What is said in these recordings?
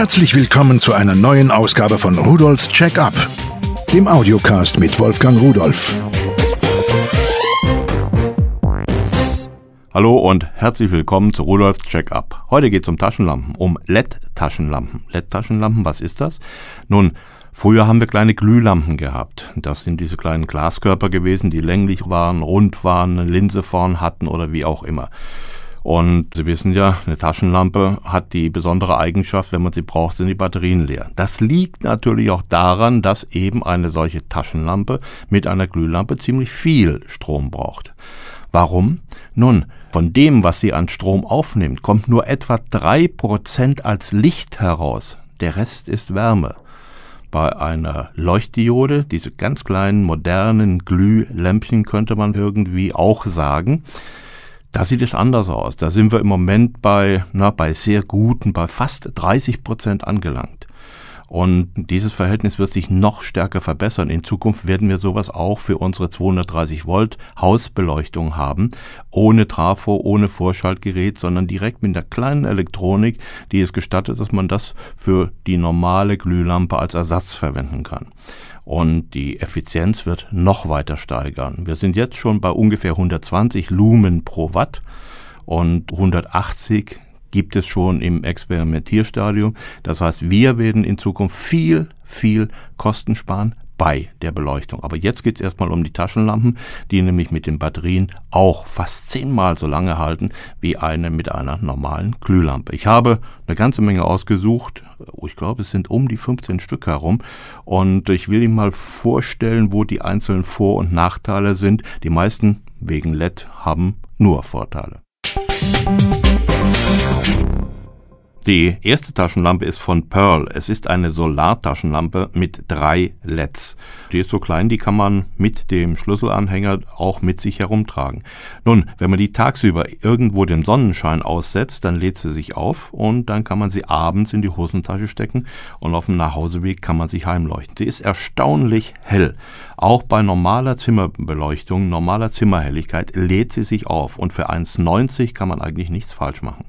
Herzlich willkommen zu einer neuen Ausgabe von Rudolfs Check-up, dem Audiocast mit Wolfgang Rudolf. Hallo und herzlich willkommen zu Rudolfs Check-up. Heute geht es um Taschenlampen, um LED-Taschenlampen. LED-Taschenlampen, was ist das? Nun, Früher haben wir kleine Glühlampen gehabt. Das sind diese kleinen Glaskörper gewesen, die länglich waren, rund waren, eine Linse vorn hatten oder wie auch immer. Und Sie wissen ja, eine Taschenlampe hat die besondere Eigenschaft, wenn man sie braucht, sind die Batterien leer. Das liegt natürlich auch daran, dass eben eine solche Taschenlampe mit einer Glühlampe ziemlich viel Strom braucht. Warum? Nun, von dem, was sie an Strom aufnimmt, kommt nur etwa drei Prozent als Licht heraus. Der Rest ist Wärme. Bei einer Leuchtdiode, diese ganz kleinen modernen Glühlämpchen könnte man irgendwie auch sagen, da sieht es anders aus. Da sind wir im Moment bei, na, bei sehr guten, bei fast 30 Prozent angelangt. Und dieses Verhältnis wird sich noch stärker verbessern. In Zukunft werden wir sowas auch für unsere 230 Volt Hausbeleuchtung haben. Ohne Trafo, ohne Vorschaltgerät, sondern direkt mit der kleinen Elektronik, die es gestattet, dass man das für die normale Glühlampe als Ersatz verwenden kann und die Effizienz wird noch weiter steigern. Wir sind jetzt schon bei ungefähr 120 Lumen pro Watt und 180 gibt es schon im Experimentierstadium. Das heißt, wir werden in Zukunft viel, viel Kosten sparen, bei der Beleuchtung. Aber jetzt geht es erstmal um die Taschenlampen, die nämlich mit den Batterien auch fast zehnmal so lange halten wie eine mit einer normalen Glühlampe. Ich habe eine ganze Menge ausgesucht. Oh, ich glaube, es sind um die 15 Stück herum. Und ich will Ihnen mal vorstellen, wo die einzelnen Vor- und Nachteile sind. Die meisten wegen LED haben nur Vorteile. Die erste Taschenlampe ist von Pearl. Es ist eine Solartaschenlampe mit drei LEDs. Die ist so klein, die kann man mit dem Schlüsselanhänger auch mit sich herumtragen. Nun, wenn man die tagsüber irgendwo dem Sonnenschein aussetzt, dann lädt sie sich auf und dann kann man sie abends in die Hosentasche stecken und auf dem Nachhauseweg kann man sich heimleuchten. Sie ist erstaunlich hell. Auch bei normaler Zimmerbeleuchtung, normaler Zimmerhelligkeit lädt sie sich auf und für 1,90 kann man eigentlich nichts falsch machen.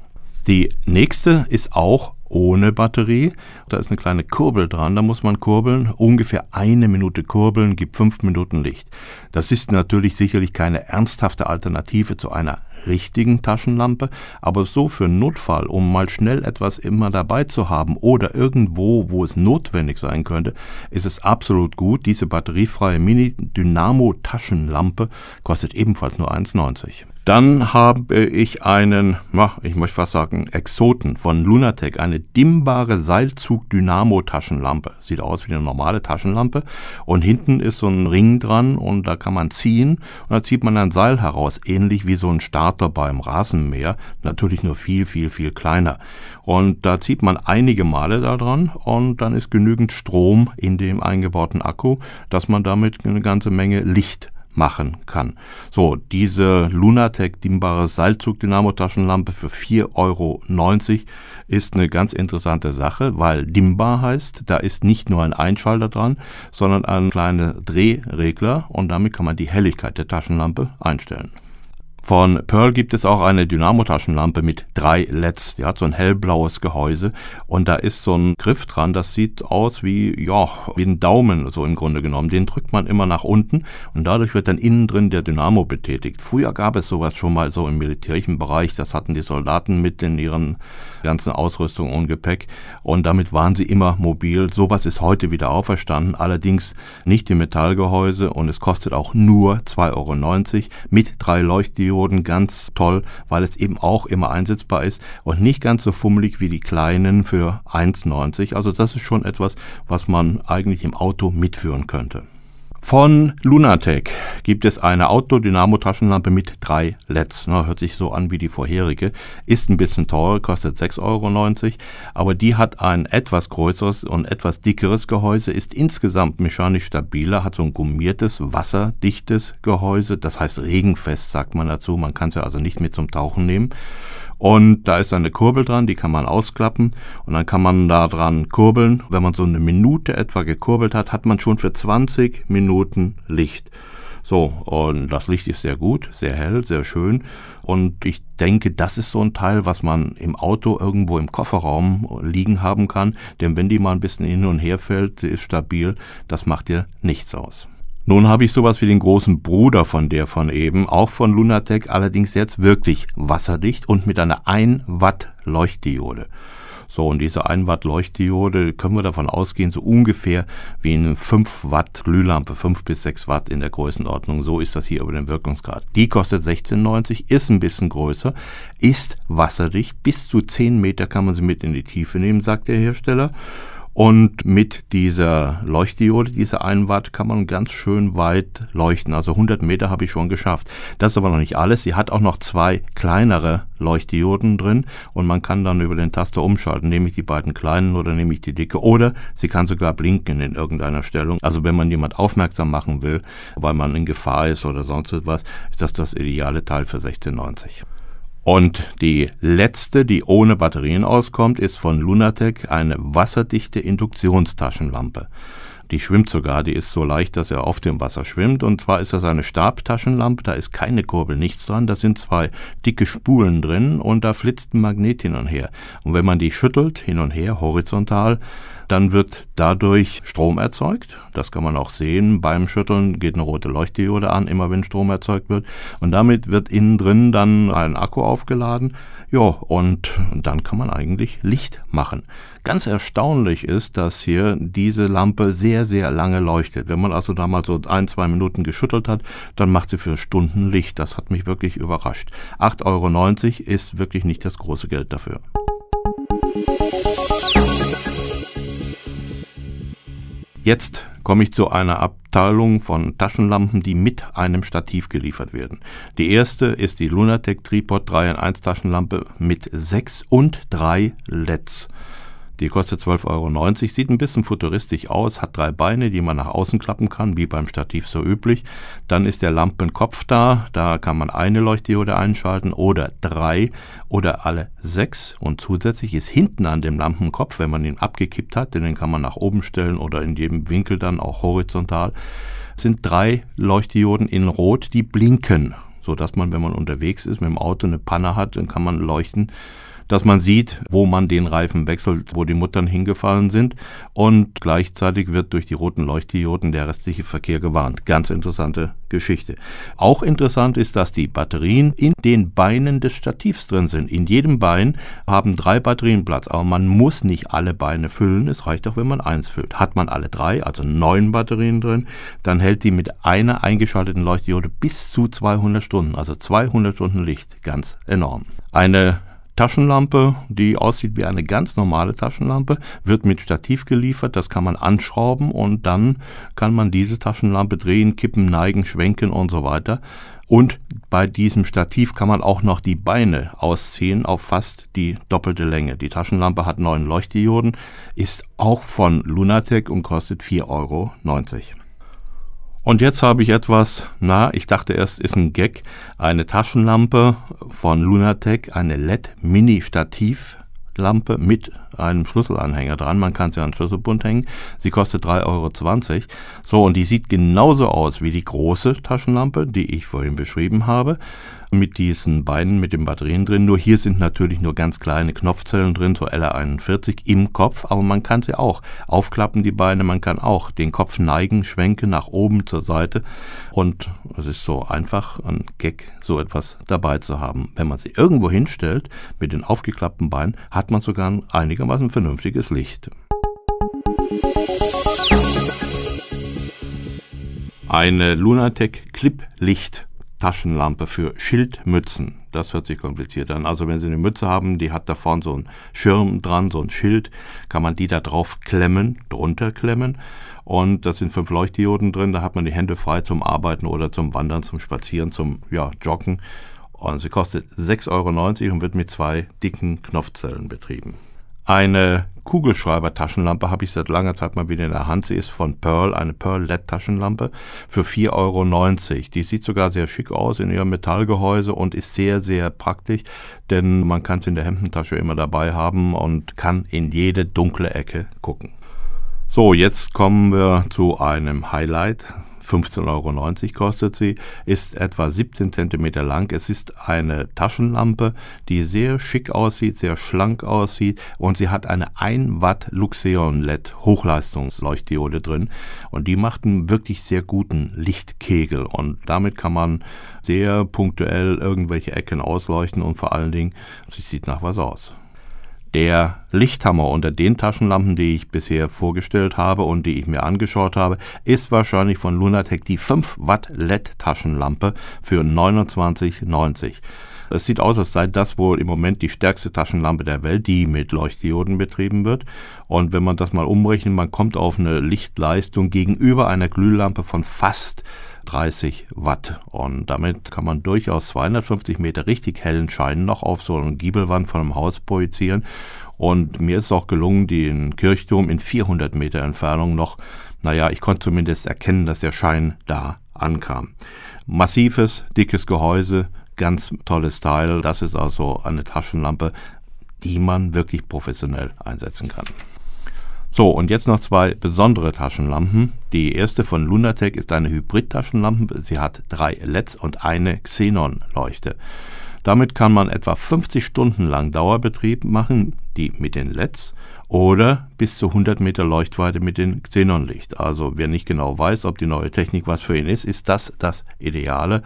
Die nächste ist auch ohne Batterie. Da ist eine kleine Kurbel dran, da muss man kurbeln. Ungefähr eine Minute kurbeln gibt fünf Minuten Licht. Das ist natürlich sicherlich keine ernsthafte Alternative zu einer richtigen Taschenlampe, aber so für Notfall, um mal schnell etwas immer dabei zu haben oder irgendwo, wo es notwendig sein könnte, ist es absolut gut. Diese batteriefreie Mini-Dynamo-Taschenlampe kostet ebenfalls nur 1,90. Dann habe ich einen, ich möchte fast sagen, Exoten von Lunatec, eine dimmbare Seilzug-Dynamo-Taschenlampe. Sieht aus wie eine normale Taschenlampe. Und hinten ist so ein Ring dran und da kann man ziehen und da zieht man ein Seil heraus, ähnlich wie so ein Starter beim Rasenmäher, natürlich nur viel, viel, viel kleiner. Und da zieht man einige Male da dran und dann ist genügend Strom in dem eingebauten Akku, dass man damit eine ganze Menge Licht machen kann. So, diese Lunatec dimmbare Seilzug-Dynamo-Taschenlampe für 4,90 Euro ist eine ganz interessante Sache, weil dimmbar heißt, da ist nicht nur ein Einschalter dran, sondern ein kleiner Drehregler und damit kann man die Helligkeit der Taschenlampe einstellen. Von Pearl gibt es auch eine Dynamo-Taschenlampe mit drei LEDs. Die hat so ein hellblaues Gehäuse und da ist so ein Griff dran, das sieht aus wie, ja, wie ein Daumen, so im Grunde genommen. Den drückt man immer nach unten und dadurch wird dann innen drin der Dynamo betätigt. Früher gab es sowas schon mal so im militärischen Bereich, das hatten die Soldaten mit in ihren ganzen Ausrüstung und Gepäck und damit waren sie immer mobil. Sowas ist heute wieder auferstanden, allerdings nicht im Metallgehäuse und es kostet auch nur 2,90 Euro mit drei Leuchtdioden Dioden ganz toll, weil es eben auch immer einsetzbar ist und nicht ganz so fummelig wie die kleinen für 1,90. Also das ist schon etwas, was man eigentlich im Auto mitführen könnte. Von Lunatec gibt es eine Outdoor-Dynamo-Taschenlampe mit drei LEDs. Na, hört sich so an wie die vorherige. Ist ein bisschen teurer, kostet 6,90 Euro. Aber die hat ein etwas größeres und etwas dickeres Gehäuse, ist insgesamt mechanisch stabiler, hat so ein gummiertes, wasserdichtes Gehäuse. Das heißt regenfest, sagt man dazu. Man kann es ja also nicht mit zum Tauchen nehmen. Und da ist eine Kurbel dran, die kann man ausklappen und dann kann man da dran kurbeln. Wenn man so eine Minute etwa gekurbelt hat, hat man schon für 20 Minuten Licht. So, und das Licht ist sehr gut, sehr hell, sehr schön. Und ich denke, das ist so ein Teil, was man im Auto irgendwo im Kofferraum liegen haben kann. Denn wenn die mal ein bisschen hin und her fällt, ist stabil, das macht dir nichts aus. Nun habe ich sowas wie den großen Bruder von der von eben, auch von Lunatec, allerdings jetzt wirklich wasserdicht und mit einer 1 Watt Leuchtdiode. So, und diese 1 Watt Leuchtdiode können wir davon ausgehen, so ungefähr wie eine 5 Watt Glühlampe, 5 bis 6 Watt in der Größenordnung. So ist das hier über den Wirkungsgrad. Die kostet 16,90, ist ein bisschen größer, ist wasserdicht. Bis zu 10 Meter kann man sie mit in die Tiefe nehmen, sagt der Hersteller. Und mit dieser Leuchtdiode, dieser 1 Watt, kann man ganz schön weit leuchten. Also 100 Meter habe ich schon geschafft. Das ist aber noch nicht alles. Sie hat auch noch zwei kleinere Leuchtdioden drin und man kann dann über den Taster umschalten. Nehme ich die beiden kleinen oder nehme ich die dicke? Oder sie kann sogar blinken in irgendeiner Stellung. Also wenn man jemand aufmerksam machen will, weil man in Gefahr ist oder sonst etwas, ist das das ideale Teil für 1690. Und die letzte, die ohne Batterien auskommt, ist von Lunatec eine wasserdichte Induktionstaschenlampe. Die schwimmt sogar, die ist so leicht, dass er auf dem Wasser schwimmt. Und zwar ist das eine Stabtaschenlampe, da ist keine Kurbel, nichts dran. Da sind zwei dicke Spulen drin und da flitzt ein Magnet hin und her. Und wenn man die schüttelt, hin und her, horizontal, dann wird dadurch Strom erzeugt. Das kann man auch sehen. Beim Schütteln geht eine rote Leuchtdiode an, immer wenn Strom erzeugt wird. Und damit wird innen drin dann ein Akku aufgeladen. Ja, und dann kann man eigentlich Licht machen. Ganz erstaunlich ist, dass hier diese Lampe sehr, sehr lange leuchtet. Wenn man also da mal so ein, zwei Minuten geschüttelt hat, dann macht sie für Stunden Licht. Das hat mich wirklich überrascht. 8,90 Euro ist wirklich nicht das große Geld dafür. Jetzt komme ich zu einer Abteilung von Taschenlampen, die mit einem Stativ geliefert werden. Die erste ist die Lunatec Tripod 3 in 1 Taschenlampe mit 6 und 3 LEDs. Die kostet 12,90 Euro, sieht ein bisschen futuristisch aus, hat drei Beine, die man nach außen klappen kann, wie beim Stativ so üblich. Dann ist der Lampenkopf da, da kann man eine Leuchtdiode einschalten oder drei oder alle sechs. Und zusätzlich ist hinten an dem Lampenkopf, wenn man ihn abgekippt hat, denn den kann man nach oben stellen oder in jedem Winkel dann auch horizontal, sind drei Leuchtdioden in Rot, die blinken, so dass man, wenn man unterwegs ist, mit dem Auto eine Panne hat, dann kann man leuchten dass man sieht, wo man den Reifen wechselt, wo die Muttern hingefallen sind und gleichzeitig wird durch die roten Leuchtdioden der restliche Verkehr gewarnt. Ganz interessante Geschichte. Auch interessant ist, dass die Batterien in den Beinen des Stativs drin sind. In jedem Bein haben drei Batterien Platz, aber man muss nicht alle Beine füllen. Es reicht auch, wenn man eins füllt. Hat man alle drei, also neun Batterien drin, dann hält die mit einer eingeschalteten Leuchtdiode bis zu 200 Stunden, also 200 Stunden Licht. Ganz enorm. Eine Taschenlampe, die aussieht wie eine ganz normale Taschenlampe, wird mit Stativ geliefert, das kann man anschrauben und dann kann man diese Taschenlampe drehen, kippen, neigen, schwenken und so weiter. Und bei diesem Stativ kann man auch noch die Beine ausziehen auf fast die doppelte Länge. Die Taschenlampe hat neun Leuchtdioden, ist auch von Lunatec und kostet 4,90 Euro. Und jetzt habe ich etwas, na, ich dachte erst, ist ein Gag, eine Taschenlampe von Lunatec, eine LED-Mini-Stativlampe mit einem Schlüsselanhänger dran. Man kann sie an den Schlüsselbund hängen. Sie kostet 3,20 Euro. So, und die sieht genauso aus wie die große Taschenlampe, die ich vorhin beschrieben habe mit diesen Beinen mit den Batterien drin. Nur hier sind natürlich nur ganz kleine Knopfzellen drin, so LR41 im Kopf, aber man kann sie auch aufklappen, die Beine. Man kann auch den Kopf neigen, schwenken nach oben zur Seite. Und es ist so einfach, ein Gag, so etwas dabei zu haben. Wenn man sie irgendwo hinstellt mit den aufgeklappten Beinen, hat man sogar ein einigermaßen vernünftiges Licht. Eine Lunatec Clip Licht Taschenlampe für Schildmützen. Das hört sich kompliziert an. Also wenn Sie eine Mütze haben, die hat da vorne so einen Schirm dran, so ein Schild, kann man die da drauf klemmen, drunter klemmen. Und da sind fünf Leuchtdioden drin, da hat man die Hände frei zum Arbeiten oder zum Wandern, zum Spazieren, zum ja, Joggen. Und sie kostet 6,90 Euro und wird mit zwei dicken Knopfzellen betrieben. Eine Kugelschreiber-Taschenlampe habe ich seit langer Zeit mal wieder in der Hand. Sie ist von Pearl, eine Pearl-LED-Taschenlampe für 4,90 Euro. Die sieht sogar sehr schick aus in ihrem Metallgehäuse und ist sehr, sehr praktisch, denn man kann sie in der Hemdentasche immer dabei haben und kann in jede dunkle Ecke gucken. So, jetzt kommen wir zu einem Highlight 15,90 Euro kostet sie, ist etwa 17 cm lang. Es ist eine Taschenlampe, die sehr schick aussieht, sehr schlank aussieht und sie hat eine 1 Watt Luxeon LED Hochleistungsleuchtdiode drin und die macht einen wirklich sehr guten Lichtkegel und damit kann man sehr punktuell irgendwelche Ecken ausleuchten und vor allen Dingen, sie sieht nach was aus der Lichthammer unter den Taschenlampen, die ich bisher vorgestellt habe und die ich mir angeschaut habe, ist wahrscheinlich von Lunatec die 5 Watt LED Taschenlampe für 29,90. Es sieht aus, als sei das wohl im Moment die stärkste Taschenlampe der Welt, die mit Leuchtdioden betrieben wird. Und wenn man das mal umrechnet, man kommt auf eine Lichtleistung gegenüber einer Glühlampe von fast 30 Watt. Und damit kann man durchaus 250 Meter richtig hellen Schein noch auf so eine Giebelwand von einem Haus projizieren. Und mir ist auch gelungen, den Kirchturm in 400 Meter Entfernung noch, naja, ich konnte zumindest erkennen, dass der Schein da ankam. Massives, dickes Gehäuse, ganz tolles Teil. Das ist also eine Taschenlampe, die man wirklich professionell einsetzen kann. So, und jetzt noch zwei besondere Taschenlampen. Die erste von Lunatec ist eine Hybrid-Taschenlampe. Sie hat drei LEDs und eine Xenon-Leuchte. Damit kann man etwa 50 Stunden lang Dauerbetrieb machen, die mit den LEDs oder bis zu 100 Meter Leuchtweite mit dem Xenonlicht. Also wer nicht genau weiß, ob die neue Technik was für ihn ist, ist das das Ideale.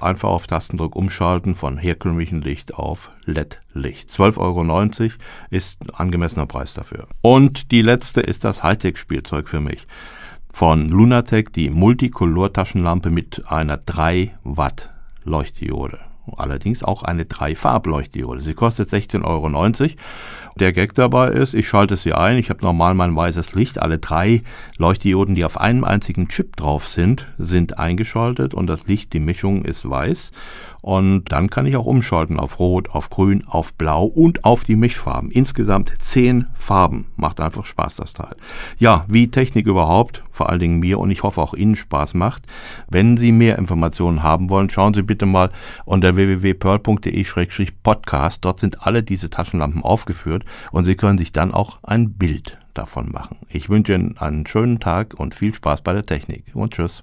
Einfach auf Tastendruck umschalten von herkömmlichem Licht auf LED-Licht. 12,90 Euro ist ein angemessener Preis dafür. Und die letzte ist das Hightech-Spielzeug für mich. Von Lunatec die Multicolor-Taschenlampe mit einer 3 Watt Leuchtdiode allerdings auch eine Drei-Farb-Leuchtdiode. Sie kostet 16,90 Euro. Der Gag dabei ist, ich schalte sie ein, ich habe normal mein weißes Licht, alle drei Leuchtdioden, die auf einem einzigen Chip drauf sind, sind eingeschaltet und das Licht, die Mischung ist weiß und dann kann ich auch umschalten auf Rot, auf Grün, auf Blau und auf die Mischfarben. Insgesamt zehn Farben. Macht einfach Spaß, das Teil. Ja, wie Technik überhaupt, vor allen Dingen mir und ich hoffe auch Ihnen Spaß macht. Wenn Sie mehr Informationen haben wollen, schauen Sie bitte mal unter www.pearl.de-podcast. Dort sind alle diese Taschenlampen aufgeführt und Sie können sich dann auch ein Bild davon machen. Ich wünsche Ihnen einen schönen Tag und viel Spaß bei der Technik und tschüss.